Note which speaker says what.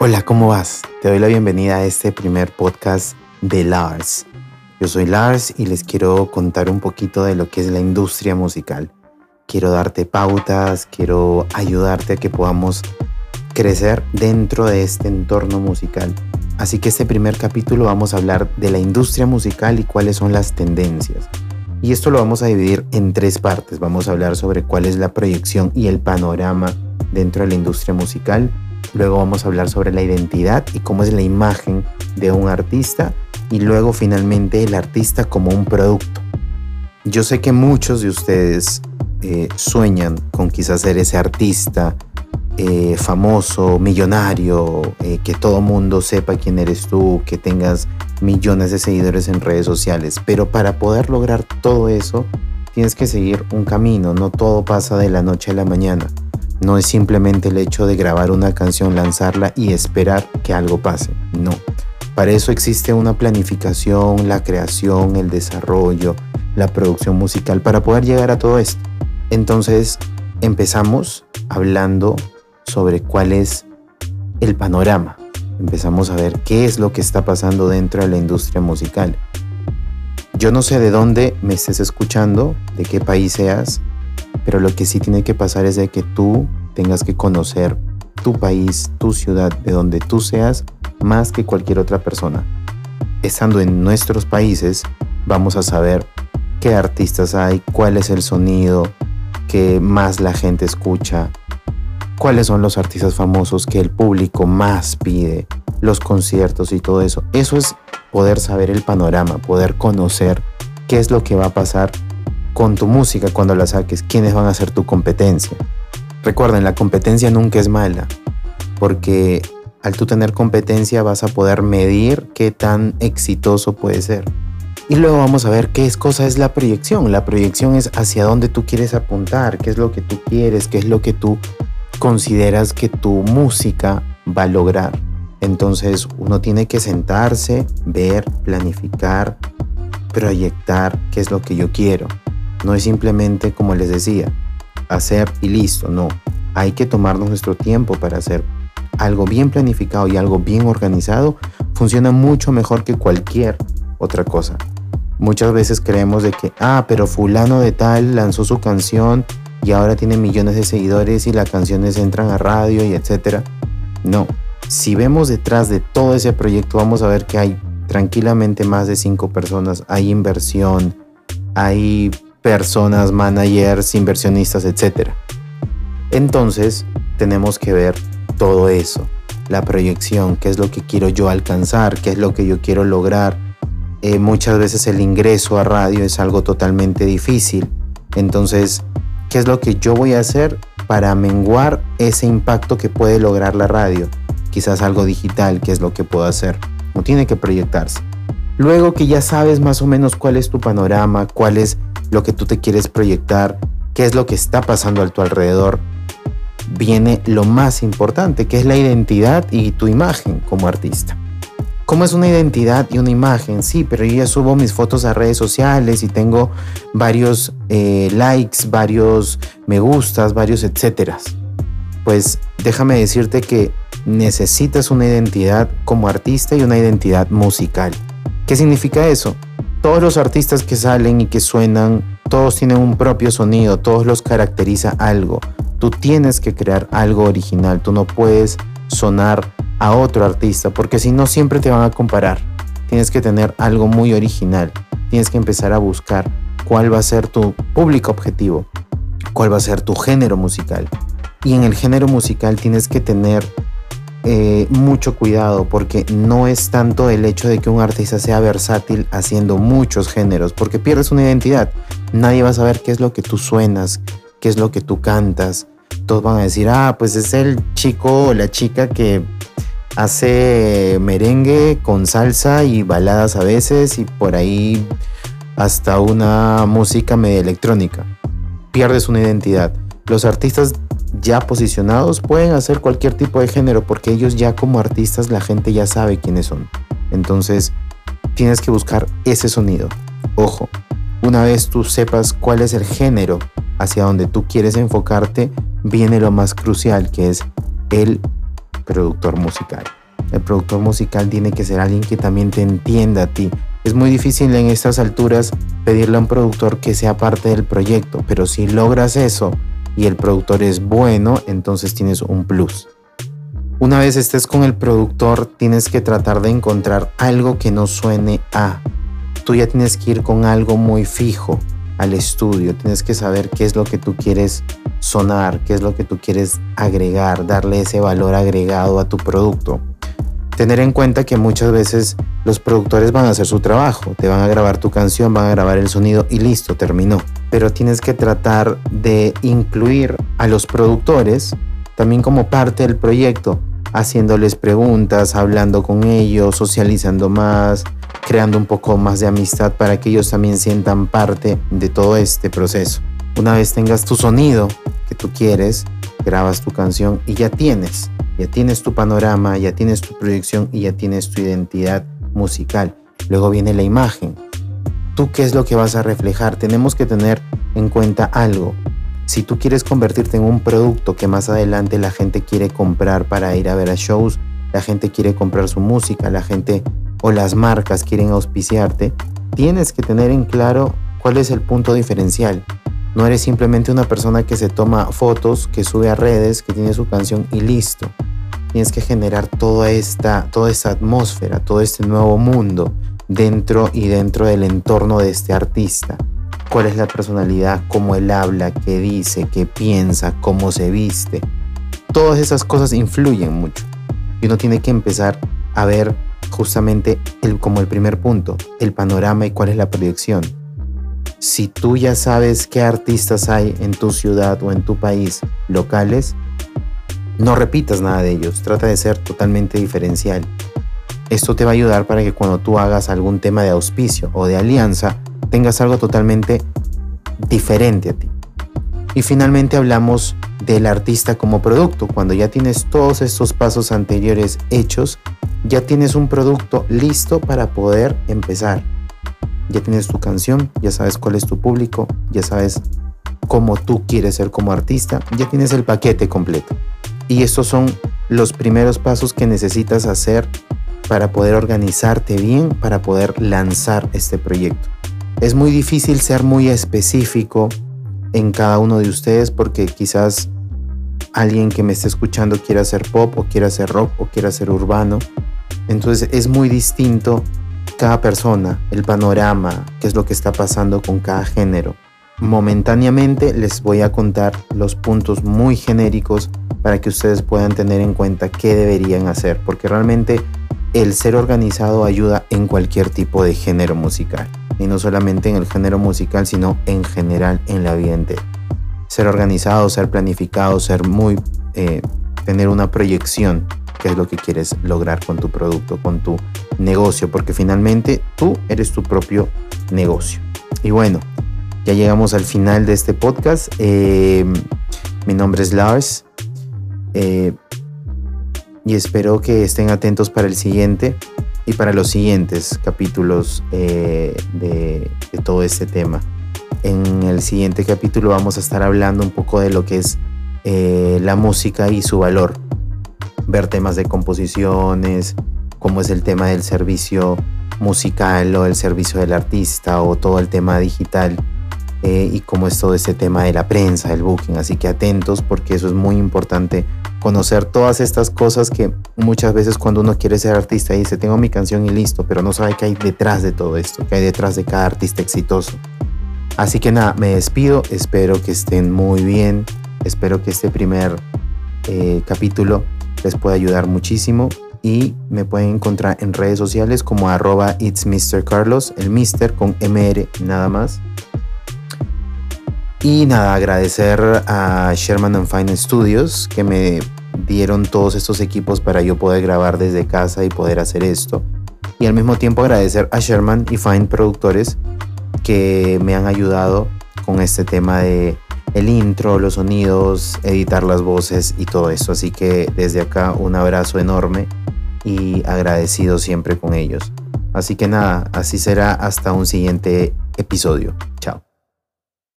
Speaker 1: Hola, ¿cómo vas? Te doy la bienvenida a este primer podcast de Lars. Yo soy Lars y les quiero contar un poquito de lo que es la industria musical. Quiero darte pautas, quiero ayudarte a que podamos crecer dentro de este entorno musical. Así que este primer capítulo vamos a hablar de la industria musical y cuáles son las tendencias. Y esto lo vamos a dividir en tres partes. Vamos a hablar sobre cuál es la proyección y el panorama dentro de la industria musical. Luego vamos a hablar sobre la identidad y cómo es la imagen de un artista. Y luego finalmente el artista como un producto. Yo sé que muchos de ustedes eh, sueñan con quizás ser ese artista eh, famoso, millonario, eh, que todo mundo sepa quién eres tú, que tengas millones de seguidores en redes sociales. Pero para poder lograr todo eso, tienes que seguir un camino. No todo pasa de la noche a la mañana. No es simplemente el hecho de grabar una canción, lanzarla y esperar que algo pase. No. Para eso existe una planificación, la creación, el desarrollo, la producción musical para poder llegar a todo esto. Entonces, empezamos hablando sobre cuál es el panorama. Empezamos a ver qué es lo que está pasando dentro de la industria musical. Yo no sé de dónde me estés escuchando, de qué país seas, pero lo que sí tiene que pasar es de que tú tengas que conocer tu país, tu ciudad, de donde tú seas, más que cualquier otra persona. Estando en nuestros países, vamos a saber qué artistas hay, cuál es el sonido que más la gente escucha, cuáles son los artistas famosos que el público más pide, los conciertos y todo eso. Eso es poder saber el panorama, poder conocer qué es lo que va a pasar con tu música cuando la saques, quiénes van a ser tu competencia. Recuerden, la competencia nunca es mala, porque al tú tener competencia vas a poder medir qué tan exitoso puede ser. Y luego vamos a ver qué es cosa es la proyección. La proyección es hacia dónde tú quieres apuntar, qué es lo que tú quieres, qué es lo que tú consideras que tu música va a lograr. Entonces uno tiene que sentarse, ver, planificar, proyectar qué es lo que yo quiero. No es simplemente, como les decía, hacer y listo, no. Hay que tomarnos nuestro tiempo para hacer algo bien planificado y algo bien organizado. Funciona mucho mejor que cualquier otra cosa. Muchas veces creemos de que, ah, pero fulano de tal lanzó su canción y ahora tiene millones de seguidores y las canciones entran a radio y etcétera. No, si vemos detrás de todo ese proyecto vamos a ver que hay tranquilamente más de cinco personas, hay inversión, hay personas, managers, inversionistas, etcétera. Entonces tenemos que ver todo eso, la proyección, qué es lo que quiero yo alcanzar, qué es lo que yo quiero lograr. Eh, muchas veces el ingreso a radio es algo totalmente difícil. Entonces qué es lo que yo voy a hacer para menguar ese impacto que puede lograr la radio. Quizás algo digital, qué es lo que puedo hacer. No tiene que proyectarse. Luego que ya sabes más o menos cuál es tu panorama, cuál es lo que tú te quieres proyectar, qué es lo que está pasando a tu alrededor, viene lo más importante, que es la identidad y tu imagen como artista. ¿Cómo es una identidad y una imagen? Sí, pero yo ya subo mis fotos a redes sociales y tengo varios eh, likes, varios me gustas, varios etcétera. Pues déjame decirte que necesitas una identidad como artista y una identidad musical. ¿Qué significa eso? Todos los artistas que salen y que suenan, todos tienen un propio sonido, todos los caracteriza algo. Tú tienes que crear algo original, tú no puedes sonar a otro artista, porque si no siempre te van a comparar. Tienes que tener algo muy original. Tienes que empezar a buscar cuál va a ser tu público objetivo, cuál va a ser tu género musical. Y en el género musical tienes que tener eh, mucho cuidado porque no es tanto el hecho de que un artista sea versátil haciendo muchos géneros, porque pierdes una identidad. Nadie va a saber qué es lo que tú suenas, qué es lo que tú cantas. Todos van a decir, ah, pues es el chico o la chica que hace merengue con salsa y baladas a veces y por ahí hasta una música media electrónica. Pierdes una identidad. Los artistas ya posicionados pueden hacer cualquier tipo de género porque ellos ya como artistas la gente ya sabe quiénes son. Entonces tienes que buscar ese sonido. Ojo, una vez tú sepas cuál es el género hacia donde tú quieres enfocarte, viene lo más crucial que es el productor musical. El productor musical tiene que ser alguien que también te entienda a ti. Es muy difícil en estas alturas pedirle a un productor que sea parte del proyecto, pero si logras eso y el productor es bueno, entonces tienes un plus. Una vez estés con el productor, tienes que tratar de encontrar algo que no suene a. Tú ya tienes que ir con algo muy fijo al estudio, tienes que saber qué es lo que tú quieres sonar, qué es lo que tú quieres agregar, darle ese valor agregado a tu producto. Tener en cuenta que muchas veces los productores van a hacer su trabajo, te van a grabar tu canción, van a grabar el sonido y listo, terminó. Pero tienes que tratar de incluir a los productores también como parte del proyecto, haciéndoles preguntas, hablando con ellos, socializando más, creando un poco más de amistad para que ellos también sientan parte de todo este proceso. Una vez tengas tu sonido que tú quieres, grabas tu canción y ya tienes, ya tienes tu panorama, ya tienes tu proyección y ya tienes tu identidad musical. Luego viene la imagen. ¿Tú qué es lo que vas a reflejar? Tenemos que tener en cuenta algo. Si tú quieres convertirte en un producto que más adelante la gente quiere comprar para ir a ver a shows, la gente quiere comprar su música, la gente o las marcas quieren auspiciarte, tienes que tener en claro cuál es el punto diferencial. No eres simplemente una persona que se toma fotos, que sube a redes, que tiene su canción y listo. Tienes que generar toda esta, toda esta atmósfera, todo este nuevo mundo dentro y dentro del entorno de este artista. ¿Cuál es la personalidad? ¿Cómo él habla? ¿Qué dice? ¿Qué piensa? ¿Cómo se viste? Todas esas cosas influyen mucho. Y uno tiene que empezar a ver justamente el, como el primer punto, el panorama y cuál es la proyección. Si tú ya sabes qué artistas hay en tu ciudad o en tu país locales, no repitas nada de ellos, trata de ser totalmente diferencial. Esto te va a ayudar para que cuando tú hagas algún tema de auspicio o de alianza, tengas algo totalmente diferente a ti. Y finalmente hablamos del artista como producto. Cuando ya tienes todos estos pasos anteriores hechos, ya tienes un producto listo para poder empezar. Ya tienes tu canción, ya sabes cuál es tu público, ya sabes cómo tú quieres ser como artista, ya tienes el paquete completo. Y estos son los primeros pasos que necesitas hacer para poder organizarte bien, para poder lanzar este proyecto. Es muy difícil ser muy específico en cada uno de ustedes porque quizás alguien que me esté escuchando quiera hacer pop o quiera hacer rock o quiera hacer urbano. Entonces es muy distinto cada persona, el panorama, qué es lo que está pasando con cada género. Momentáneamente les voy a contar los puntos muy genéricos para que ustedes puedan tener en cuenta qué deberían hacer, porque realmente el ser organizado ayuda en cualquier tipo de género musical, y no solamente en el género musical, sino en general en la vida entera ser organizado, ser planificado, ser muy, eh, tener una proyección, que es lo que quieres lograr con tu producto, con tu negocio, porque finalmente tú eres tu propio negocio. Y bueno, ya llegamos al final de este podcast. Eh, mi nombre es Lars eh, y espero que estén atentos para el siguiente y para los siguientes capítulos de todo este tema. En el siguiente capítulo vamos a estar hablando un poco de lo que es eh, la música y su valor. Ver temas de composiciones, cómo es el tema del servicio musical o el servicio del artista o todo el tema digital eh, y cómo es todo este tema de la prensa, el booking. Así que atentos porque eso es muy importante conocer todas estas cosas que muchas veces cuando uno quiere ser artista dice tengo mi canción y listo, pero no sabe qué hay detrás de todo esto, qué hay detrás de cada artista exitoso. Así que nada, me despido, espero que estén muy bien, espero que este primer eh, capítulo les pueda ayudar muchísimo y me pueden encontrar en redes sociales como arroba it's Mr. Carlos, el Mr. con MR nada más. Y nada, agradecer a Sherman and Fine Studios que me dieron todos estos equipos para yo poder grabar desde casa y poder hacer esto. Y al mismo tiempo agradecer a Sherman y Fine Productores que me han ayudado con este tema de el intro, los sonidos, editar las voces y todo eso. Así que desde acá un abrazo enorme y agradecido siempre con ellos. Así que nada, así será hasta un siguiente episodio.